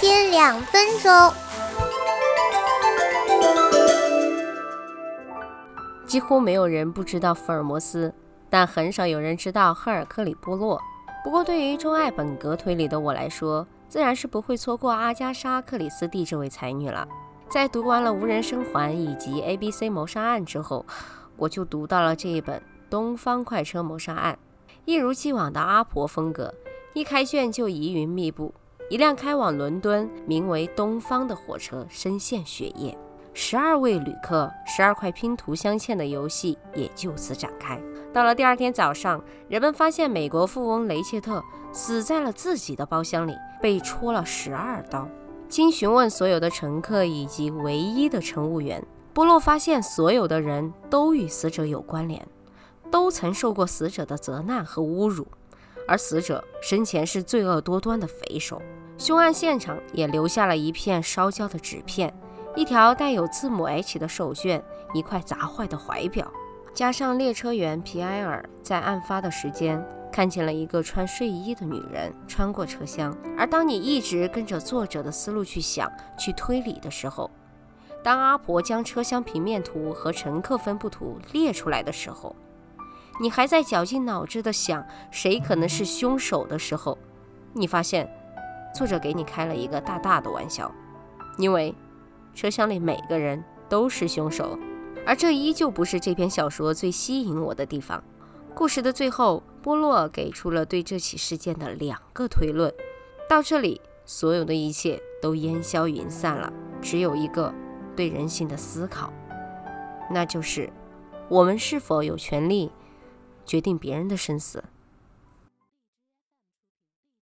天两分钟。几乎没有人不知道福尔摩斯，但很少有人知道赫尔克里·波洛。不过，对于钟爱本格推理的我来说，自然是不会错过阿加莎·克里斯蒂这位才女了。在读完了《无人生还》以及《A.B.C. 谋杀案》之后，我就读到了这一本《东方快车谋杀案》。一如既往的阿婆风格，一开卷就疑云密布。一辆开往伦敦、名为“东方”的火车深陷血液，十二位旅客、十二块拼图镶嵌的游戏也就此展开。到了第二天早上，人们发现美国富翁雷切特死在了自己的包厢里，被戳了十二刀。经询问所有的乘客以及唯一的乘务员，波洛发现所有的人都与死者有关联。都曾受过死者的责难和侮辱，而死者生前是罪恶多端的匪首。凶案现场也留下了一片烧焦的纸片，一条带有字母 H 的手绢，一块砸坏的怀表，加上列车员皮埃尔在案发的时间看见了一个穿睡衣的女人穿过车厢。而当你一直跟着作者的思路去想、去推理的时候，当阿婆将车厢平面图和乘客分布图列出来的时候，你还在绞尽脑汁地想谁可能是凶手的时候，你发现作者给你开了一个大大的玩笑，因为车厢里每个人都是凶手，而这依旧不是这篇小说最吸引我的地方。故事的最后，波洛给出了对这起事件的两个推论，到这里，所有的一切都烟消云散了，只有一个对人性的思考，那就是我们是否有权利。决定别人的生死。